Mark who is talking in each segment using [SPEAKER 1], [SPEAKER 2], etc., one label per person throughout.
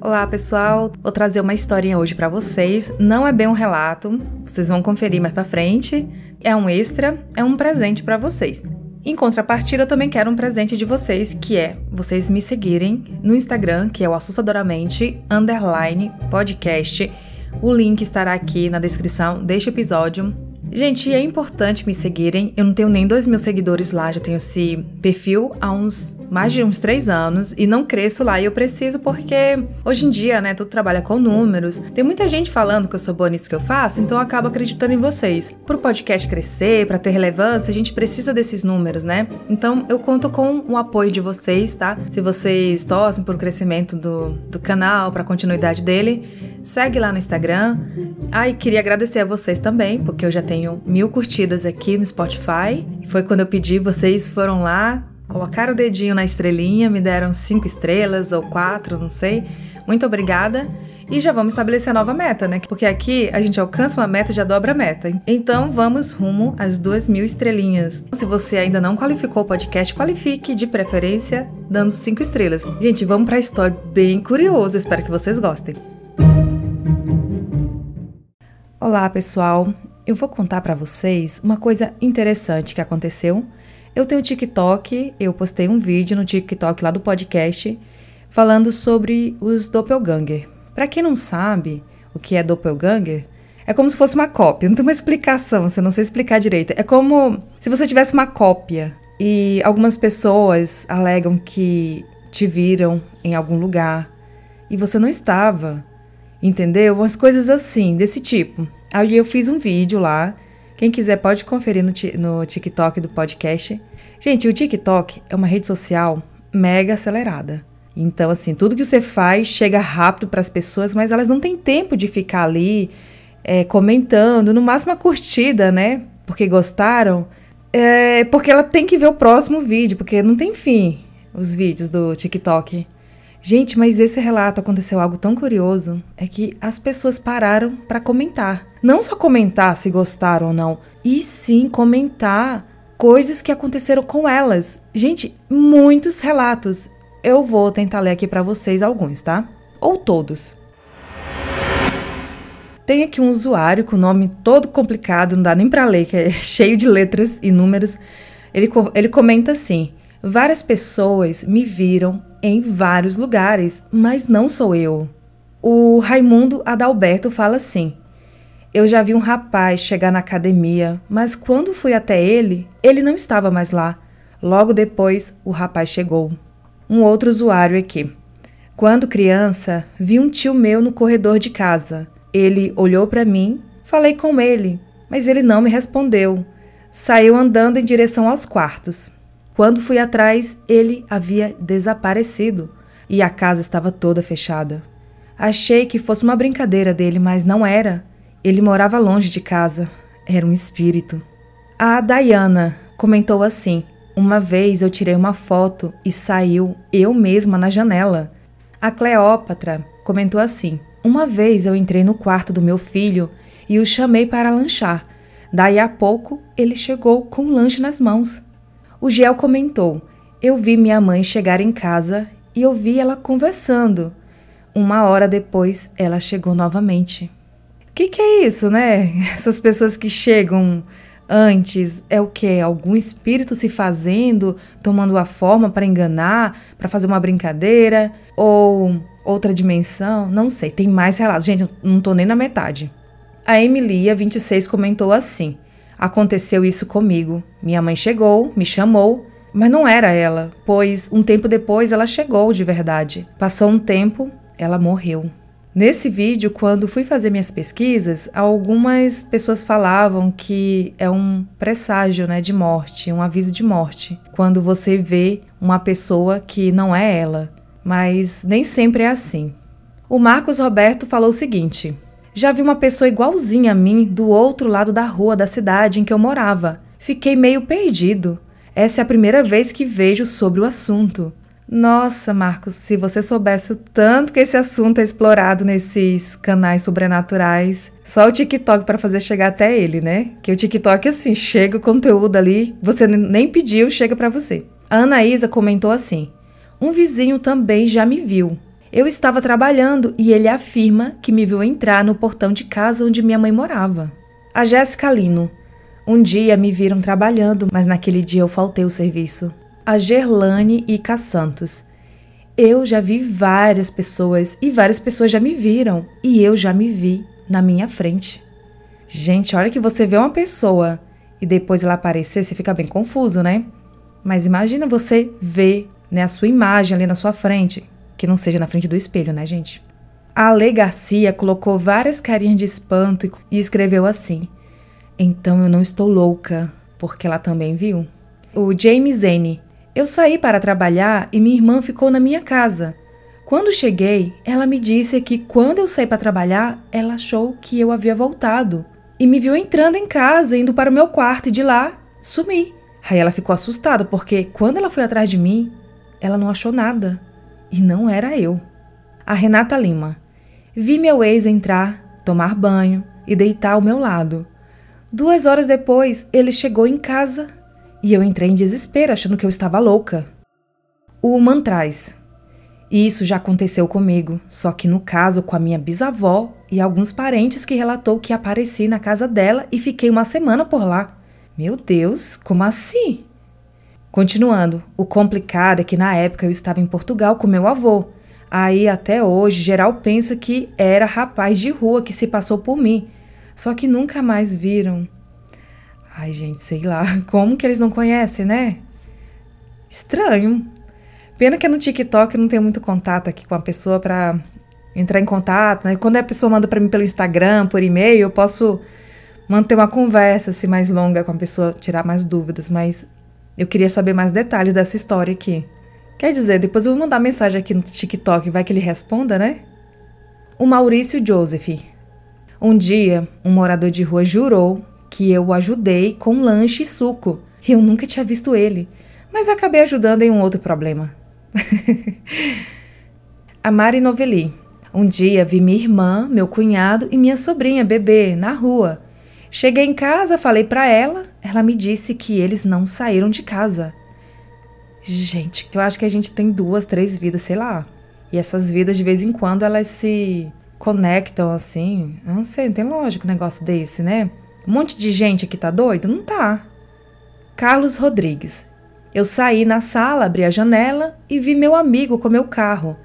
[SPEAKER 1] Olá, pessoal. Vou trazer uma historinha hoje para vocês. Não é bem um relato, vocês vão conferir mais para frente. É um extra, é um presente para vocês. Em contrapartida, eu também quero um presente de vocês, que é vocês me seguirem no Instagram, que é o assustadoramente underline podcast. O link estará aqui na descrição deste episódio. Gente, é importante me seguirem. Eu não tenho nem dois mil seguidores lá, já tenho esse perfil há uns mais de uns três anos e não cresço lá. E eu preciso porque hoje em dia, né, tudo trabalha com números. Tem muita gente falando que eu sou boa nisso que eu faço, então eu acabo acreditando em vocês. Pro podcast crescer, para ter relevância, a gente precisa desses números, né? Então eu conto com o apoio de vocês, tá? Se vocês torcem por crescimento do, do canal, para continuidade dele, segue lá no Instagram. Ah, e queria agradecer a vocês também, porque eu já tenho mil curtidas aqui no Spotify. Foi quando eu pedi, vocês foram lá, colocaram o dedinho na estrelinha, me deram cinco estrelas ou quatro, não sei. Muito obrigada. E já vamos estabelecer nova meta, né? Porque aqui a gente alcança uma meta e já dobra a meta. Então vamos rumo às duas mil estrelinhas. Se você ainda não qualificou o podcast, qualifique de preferência dando cinco estrelas. Gente, vamos para a história bem curioso. Espero que vocês gostem. Olá, pessoal. Eu vou contar para vocês uma coisa interessante que aconteceu. Eu tenho TikTok, eu postei um vídeo no TikTok lá do podcast falando sobre os doppelganger. Para quem não sabe o que é doppelganger, é como se fosse uma cópia. Não tem uma explicação, você não sei explicar direito. É como se você tivesse uma cópia e algumas pessoas alegam que te viram em algum lugar e você não estava. Entendeu? Umas coisas assim, desse tipo. Aí eu fiz um vídeo lá. Quem quiser pode conferir no, no TikTok do podcast. Gente, o TikTok é uma rede social mega acelerada. Então, assim, tudo que você faz chega rápido para as pessoas, mas elas não têm tempo de ficar ali é, comentando, no máximo a curtida, né? Porque gostaram. É, porque ela tem que ver o próximo vídeo, porque não tem fim os vídeos do TikTok. Gente, mas esse relato aconteceu algo tão curioso, é que as pessoas pararam para comentar. Não só comentar se gostaram ou não, e sim comentar coisas que aconteceram com elas. Gente, muitos relatos. Eu vou tentar ler aqui para vocês alguns, tá? Ou todos. Tem aqui um usuário com o nome todo complicado, não dá nem para ler, que é cheio de letras e números. Ele, ele comenta assim: Várias pessoas me viram em vários lugares, mas não sou eu. O Raimundo Adalberto fala assim: Eu já vi um rapaz chegar na academia, mas quando fui até ele, ele não estava mais lá. Logo depois, o rapaz chegou. Um outro usuário aqui. Quando criança, vi um tio meu no corredor de casa. Ele olhou para mim, falei com ele, mas ele não me respondeu. Saiu andando em direção aos quartos. Quando fui atrás, ele havia desaparecido e a casa estava toda fechada. Achei que fosse uma brincadeira dele, mas não era. Ele morava longe de casa. Era um espírito. A Diana comentou assim: Uma vez eu tirei uma foto e saiu eu mesma na janela. A Cleópatra comentou assim: Uma vez eu entrei no quarto do meu filho e o chamei para lanchar. Daí a pouco ele chegou com um lanche nas mãos. O Giel comentou: Eu vi minha mãe chegar em casa e ouvi ela conversando. Uma hora depois, ela chegou novamente. O que, que é isso, né? Essas pessoas que chegam antes é o que? Algum espírito se fazendo, tomando a forma para enganar, para fazer uma brincadeira? Ou outra dimensão? Não sei, tem mais relatos. Gente, não tô nem na metade. A Emilia, 26, comentou assim. Aconteceu isso comigo. Minha mãe chegou, me chamou, mas não era ela, pois um tempo depois ela chegou de verdade. Passou um tempo, ela morreu. Nesse vídeo, quando fui fazer minhas pesquisas, algumas pessoas falavam que é um presságio né, de morte, um aviso de morte, quando você vê uma pessoa que não é ela. Mas nem sempre é assim. O Marcos Roberto falou o seguinte: já vi uma pessoa igualzinha a mim do outro lado da rua da cidade em que eu morava. Fiquei meio perdido. Essa é a primeira vez que vejo sobre o assunto. Nossa, Marcos, se você soubesse o tanto que esse assunto é explorado nesses canais sobrenaturais, só o TikTok para fazer chegar até ele, né? Que o TikTok assim, chega o conteúdo ali, você nem pediu, chega para você. A Anaísa comentou assim: "Um vizinho também já me viu. Eu estava trabalhando e ele afirma que me viu entrar no portão de casa onde minha mãe morava. A Jéssica Lino. Um dia me viram trabalhando, mas naquele dia eu faltei o serviço. A Gerlane Ica Santos. Eu já vi várias pessoas e várias pessoas já me viram e eu já me vi na minha frente. Gente, olha que você vê uma pessoa e depois ela aparecer, você fica bem confuso, né? Mas imagina você ver né, a sua imagem ali na sua frente, que não seja na frente do espelho, né, gente? A Ale Garcia colocou várias carinhas de espanto e escreveu assim: Então eu não estou louca, porque ela também viu. O James N. Eu saí para trabalhar e minha irmã ficou na minha casa. Quando cheguei, ela me disse que quando eu saí para trabalhar, ela achou que eu havia voltado e me viu entrando em casa, indo para o meu quarto e de lá sumi. Aí ela ficou assustada porque quando ela foi atrás de mim, ela não achou nada e não era eu. A Renata Lima. Vi meu ex entrar, tomar banho e deitar ao meu lado. Duas horas depois, ele chegou em casa e eu entrei em desespero, achando que eu estava louca. O Mantraz. Isso já aconteceu comigo, só que no caso com a minha bisavó e alguns parentes que relatou que apareci na casa dela e fiquei uma semana por lá. Meu Deus, como assim? Continuando, o complicado é que na época eu estava em Portugal com meu avô. Aí até hoje geral pensa que era rapaz de rua que se passou por mim, só que nunca mais viram. Ai, gente, sei lá, como que eles não conhecem, né? Estranho. Pena que no TikTok não tem muito contato aqui com a pessoa para entrar em contato, né? Quando a pessoa manda para mim pelo Instagram, por e-mail, eu posso manter uma conversa assim mais longa com a pessoa, tirar mais dúvidas, mas eu queria saber mais detalhes dessa história aqui. Quer dizer, depois eu vou mandar mensagem aqui no TikTok, vai que ele responda, né? O Maurício Joseph. Um dia, um morador de rua jurou que eu o ajudei com lanche e suco. Eu nunca tinha visto ele, mas acabei ajudando em um outro problema. a Mari Novelli. Um dia vi minha irmã, meu cunhado e minha sobrinha bebê na rua. Cheguei em casa, falei para ela, ela me disse que eles não saíram de casa. Gente, eu acho que a gente tem duas, três vidas, sei lá. E essas vidas de vez em quando elas se conectam assim. não sei, não tem lógico um negócio desse, né? Um monte de gente aqui tá doido? Não tá. Carlos Rodrigues. Eu saí na sala, abri a janela e vi meu amigo com meu carro.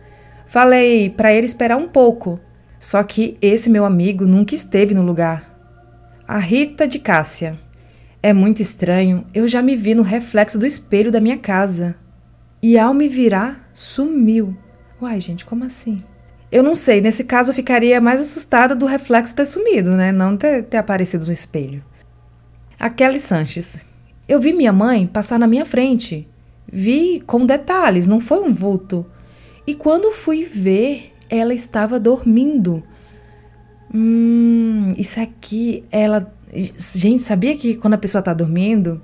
[SPEAKER 1] Falei para ele esperar um pouco, só que esse meu amigo nunca esteve no lugar. A Rita de Cássia. É muito estranho, eu já me vi no reflexo do espelho da minha casa. E ao me virar, sumiu. Uai, gente, como assim? Eu não sei, nesse caso eu ficaria mais assustada do reflexo ter sumido, né? Não ter, ter aparecido no espelho. A Kelly Sanches. Eu vi minha mãe passar na minha frente. Vi com detalhes, não foi um vulto. E quando fui ver, ela estava dormindo. Hum, isso aqui, ela. Gente, sabia que quando a pessoa está dormindo,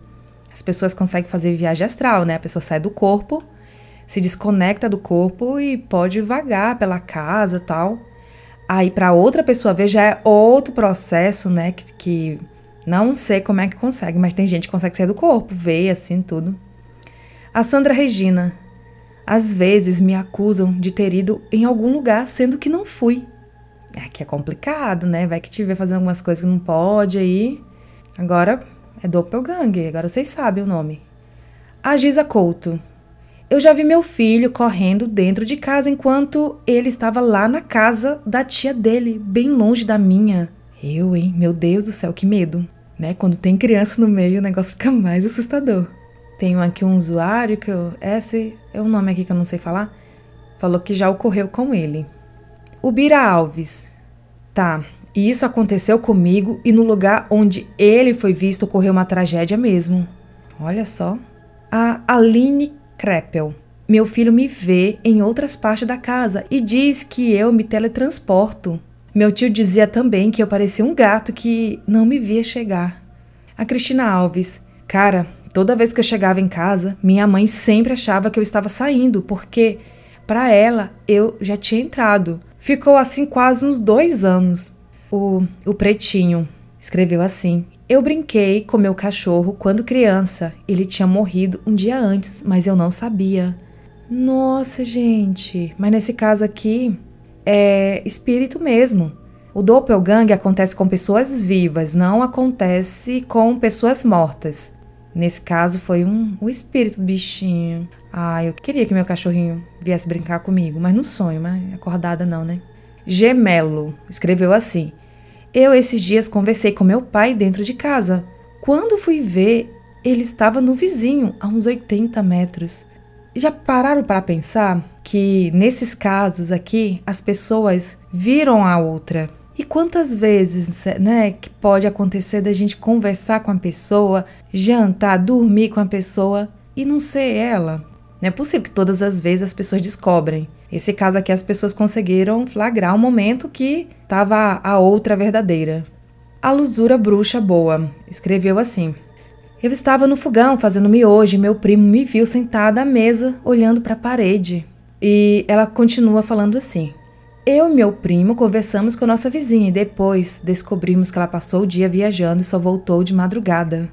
[SPEAKER 1] as pessoas conseguem fazer viagem astral, né? A pessoa sai do corpo, se desconecta do corpo e pode vagar pela casa tal. Aí, para outra pessoa ver, já é outro processo, né? Que, que não sei como é que consegue, mas tem gente que consegue sair do corpo, ver assim tudo. A Sandra Regina. Às vezes me acusam de ter ido em algum lugar, sendo que não fui. É que é complicado, né? Vai que tiver fazendo algumas coisas que não pode aí. Agora é doppelganger, agora vocês sabem o nome. A Giza Couto. Eu já vi meu filho correndo dentro de casa enquanto ele estava lá na casa da tia dele, bem longe da minha. Eu, hein? Meu Deus do céu, que medo né? Quando tem criança no meio, o negócio fica mais assustador. Tenho aqui um usuário que eu. Esse é um nome aqui que eu não sei falar. Falou que já ocorreu com ele. O Bira Alves. Tá, e isso aconteceu comigo e no lugar onde ele foi visto ocorreu uma tragédia mesmo. Olha só. A Aline Kreppel. Meu filho me vê em outras partes da casa e diz que eu me teletransporto. Meu tio dizia também que eu parecia um gato que não me via chegar. A Cristina Alves. Cara, toda vez que eu chegava em casa, minha mãe sempre achava que eu estava saindo, porque para ela eu já tinha entrado. Ficou assim quase uns dois anos. O, o Pretinho escreveu assim: Eu brinquei com meu cachorro quando criança. Ele tinha morrido um dia antes, mas eu não sabia. Nossa, gente, mas nesse caso aqui é espírito mesmo. O doppelganger acontece com pessoas vivas, não acontece com pessoas mortas. Nesse caso foi um, o espírito do bichinho. Ah, eu queria que meu cachorrinho viesse brincar comigo, mas no sonho, mas acordada não, né? Gemelo escreveu assim: Eu esses dias conversei com meu pai dentro de casa. Quando fui ver, ele estava no vizinho, a uns 80 metros. Já pararam para pensar que nesses casos aqui as pessoas viram a outra? E quantas vezes, né, que pode acontecer da gente conversar com a pessoa, jantar, dormir com a pessoa e não ser ela? Não é possível que todas as vezes as pessoas descobrem. Esse caso aqui as pessoas conseguiram flagrar o um momento que estava a outra verdadeira. A lusura bruxa boa escreveu assim: Eu estava no fogão fazendo miojo e meu primo me viu sentada à mesa olhando para a parede. E ela continua falando assim: Eu e meu primo conversamos com nossa vizinha e depois descobrimos que ela passou o dia viajando e só voltou de madrugada.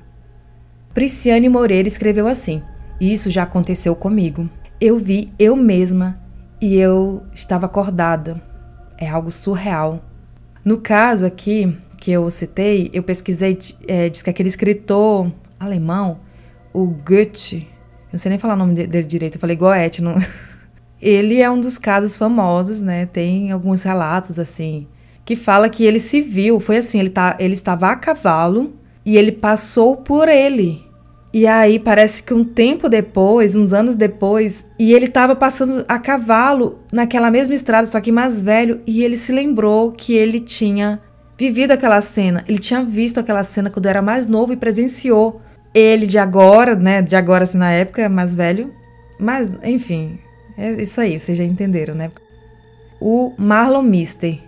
[SPEAKER 1] Prisciane Moreira escreveu assim: isso já aconteceu comigo. Eu vi eu mesma e eu estava acordada. É algo surreal. No caso aqui que eu citei, eu pesquisei, é, diz que aquele escritor alemão, o Goethe, não sei nem falar o nome dele direito, eu falei Goethe, não... ele é um dos casos famosos, né? Tem alguns relatos assim, que fala que ele se viu, foi assim, ele, tá, ele estava a cavalo e ele passou por ele. E aí parece que um tempo depois, uns anos depois, e ele estava passando a cavalo naquela mesma estrada, só que mais velho, e ele se lembrou que ele tinha vivido aquela cena, ele tinha visto aquela cena quando era mais novo e presenciou. Ele de agora, né, de agora assim na época, mais velho, mas enfim, é isso aí, vocês já entenderam, né? O Marlon Mister.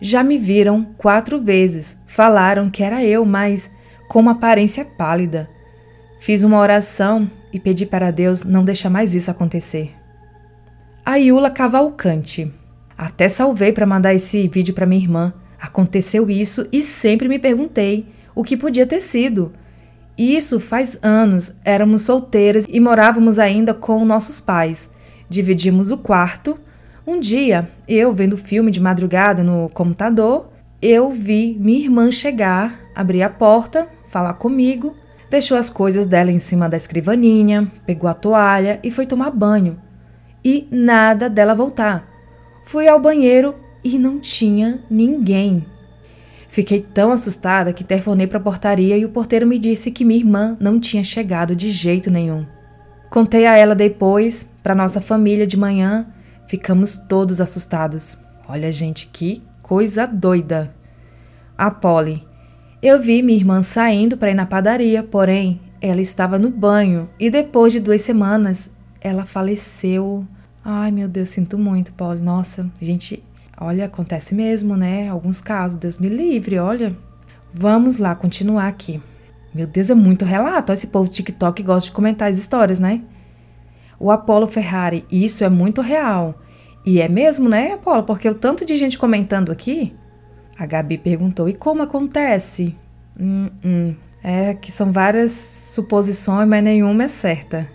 [SPEAKER 1] Já me viram quatro vezes, falaram que era eu, mas com uma aparência pálida. Fiz uma oração e pedi para Deus não deixar mais isso acontecer. A Iula Cavalcante. Até salvei para mandar esse vídeo para minha irmã. Aconteceu isso e sempre me perguntei o que podia ter sido. Isso faz anos, éramos solteiras e morávamos ainda com nossos pais. Dividimos o quarto. Um dia, eu vendo filme de madrugada no computador, eu vi minha irmã chegar, abrir a porta, falar comigo Deixou as coisas dela em cima da escrivaninha, pegou a toalha e foi tomar banho. E nada dela voltar. Fui ao banheiro e não tinha ninguém. Fiquei tão assustada que telefonei para a portaria e o porteiro me disse que minha irmã não tinha chegado de jeito nenhum. Contei a ela depois, para nossa família de manhã, ficamos todos assustados. Olha, gente, que coisa doida. A Polly, eu vi minha irmã saindo para ir na padaria, porém ela estava no banho e depois de duas semanas ela faleceu. Ai meu Deus, sinto muito, Paulo. Nossa, gente, olha, acontece mesmo, né? Alguns casos, Deus me livre, olha. Vamos lá, continuar aqui. Meu Deus, é muito relato. Esse povo TikTok gosta de comentar as histórias, né? O Apolo Ferrari, isso é muito real. E é mesmo, né, Apolo? Porque o tanto de gente comentando aqui, a Gabi perguntou: e como acontece? Hum, hum. É que são várias suposições, mas nenhuma é certa.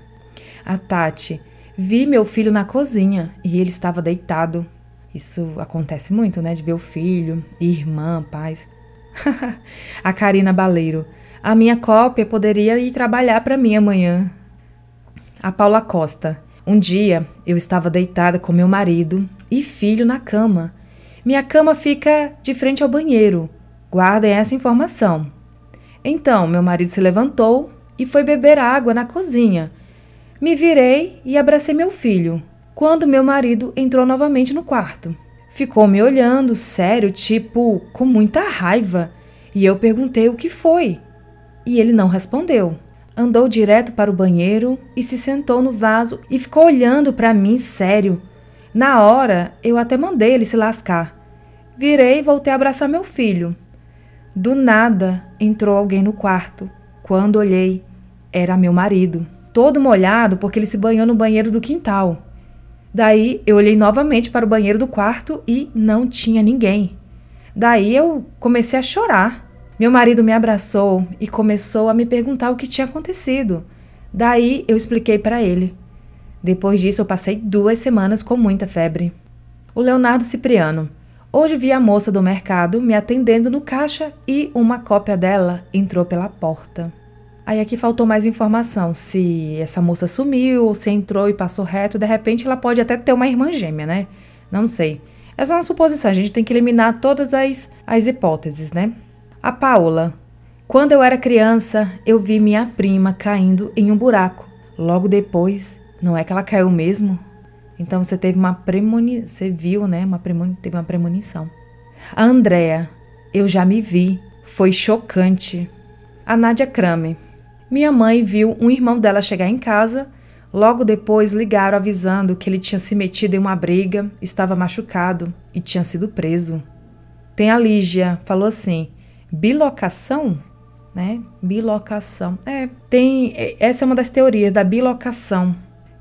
[SPEAKER 1] A Tati: vi meu filho na cozinha e ele estava deitado. Isso acontece muito, né? De ver o filho, irmã, pais. a Karina Baleiro: a minha cópia poderia ir trabalhar para mim amanhã. A Paula Costa: um dia eu estava deitada com meu marido e filho na cama minha cama fica de frente ao banheiro. Guardem essa informação. Então, meu marido se levantou e foi beber água na cozinha. Me virei e abracei meu filho, quando meu marido entrou novamente no quarto. Ficou me olhando, sério, tipo, com muita raiva, e eu perguntei o que foi. E ele não respondeu. Andou direto para o banheiro e se sentou no vaso e ficou olhando para mim sério. Na hora, eu até mandei ele se lascar. Virei e voltei a abraçar meu filho. Do nada, entrou alguém no quarto. Quando olhei, era meu marido, todo molhado porque ele se banhou no banheiro do quintal. Daí eu olhei novamente para o banheiro do quarto e não tinha ninguém. Daí eu comecei a chorar. Meu marido me abraçou e começou a me perguntar o que tinha acontecido. Daí eu expliquei para ele. Depois disso, eu passei duas semanas com muita febre. O Leonardo Cipriano. Hoje vi a moça do mercado me atendendo no caixa e uma cópia dela entrou pela porta. Aí aqui faltou mais informação, se essa moça sumiu, se entrou e passou reto, de repente ela pode até ter uma irmã gêmea, né? Não sei. É só uma suposição, a gente tem que eliminar todas as, as hipóteses, né? A Paola. Quando eu era criança, eu vi minha prima caindo em um buraco. Logo depois, não é que ela caiu mesmo? Então você teve uma premonição, você viu, né? Uma premoni... teve uma premonição. A Andrea, eu já me vi, foi chocante. A Nádia Krame. Minha mãe viu um irmão dela chegar em casa. Logo depois ligaram avisando que ele tinha se metido em uma briga, estava machucado e tinha sido preso. Tem a Lígia, falou assim: bilocação? Né? Bilocação. É, tem. Essa é uma das teorias da bilocação.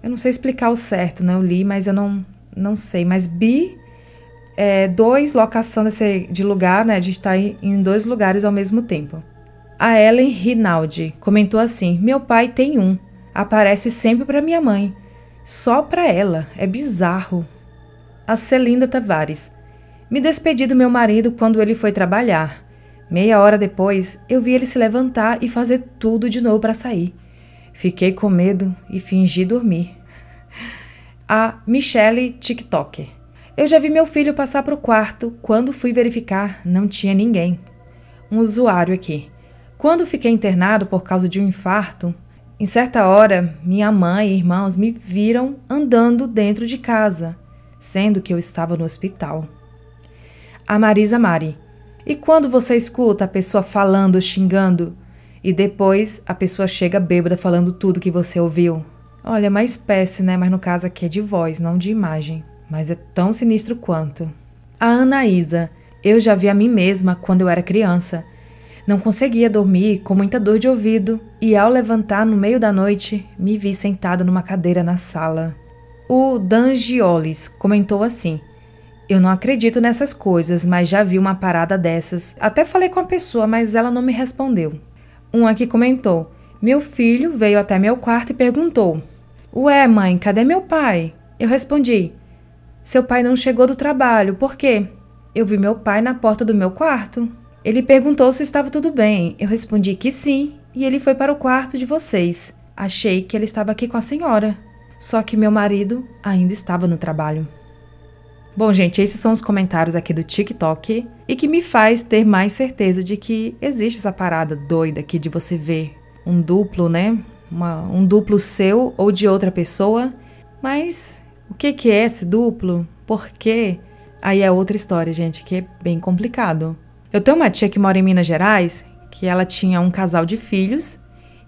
[SPEAKER 1] Eu não sei explicar o certo, né? Eu li, mas eu não, não sei. Mas bi é dois locação desse, de lugar, né? De estar em dois lugares ao mesmo tempo. A Ellen Rinaldi comentou assim: Meu pai tem um. Aparece sempre para minha mãe. Só para ela. É bizarro. A Celinda Tavares. Me despedi do meu marido quando ele foi trabalhar. Meia hora depois, eu vi ele se levantar e fazer tudo de novo para sair. Fiquei com medo e fingi dormir. A Michelle TikTok. Eu já vi meu filho passar para o quarto. Quando fui verificar, não tinha ninguém. Um usuário aqui. Quando fiquei internado por causa de um infarto, em certa hora, minha mãe e irmãos me viram andando dentro de casa, sendo que eu estava no hospital. A Marisa Mari. E quando você escuta a pessoa falando, xingando, e depois a pessoa chega bêbada falando tudo que você ouviu. Olha, é uma espécie, né? Mas no caso aqui é de voz, não de imagem. Mas é tão sinistro quanto. A Anaísa. Eu já vi a mim mesma quando eu era criança. Não conseguia dormir, com muita dor de ouvido, e ao levantar no meio da noite, me vi sentada numa cadeira na sala. O Dangiolis comentou assim: Eu não acredito nessas coisas, mas já vi uma parada dessas. Até falei com a pessoa, mas ela não me respondeu. Um aqui comentou: Meu filho veio até meu quarto e perguntou: Ué, mãe, cadê meu pai? Eu respondi: Seu pai não chegou do trabalho, por quê? Eu vi meu pai na porta do meu quarto. Ele perguntou se estava tudo bem. Eu respondi que sim, e ele foi para o quarto de vocês. Achei que ele estava aqui com a senhora. Só que meu marido ainda estava no trabalho. Bom, gente, esses são os comentários aqui do TikTok e que me faz ter mais certeza de que existe essa parada doida aqui de você ver um duplo, né? Uma, um duplo seu ou de outra pessoa. Mas o que, que é esse duplo? Por quê? Aí é outra história, gente, que é bem complicado. Eu tenho uma tia que mora em Minas Gerais, que ela tinha um casal de filhos,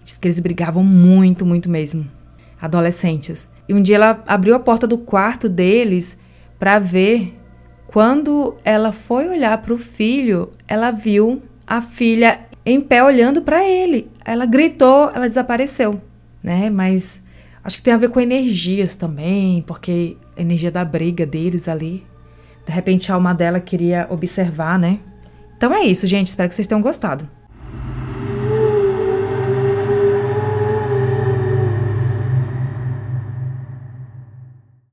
[SPEAKER 1] diz que eles brigavam muito, muito mesmo, adolescentes. E um dia ela abriu a porta do quarto deles para ver. Quando ela foi olhar para o filho, ela viu a filha em pé olhando para ele. Ela gritou, ela desapareceu, né? Mas acho que tem a ver com energias também, porque a energia da briga deles ali. De repente a alma dela queria observar, né? Então é isso, gente. Espero que vocês tenham gostado.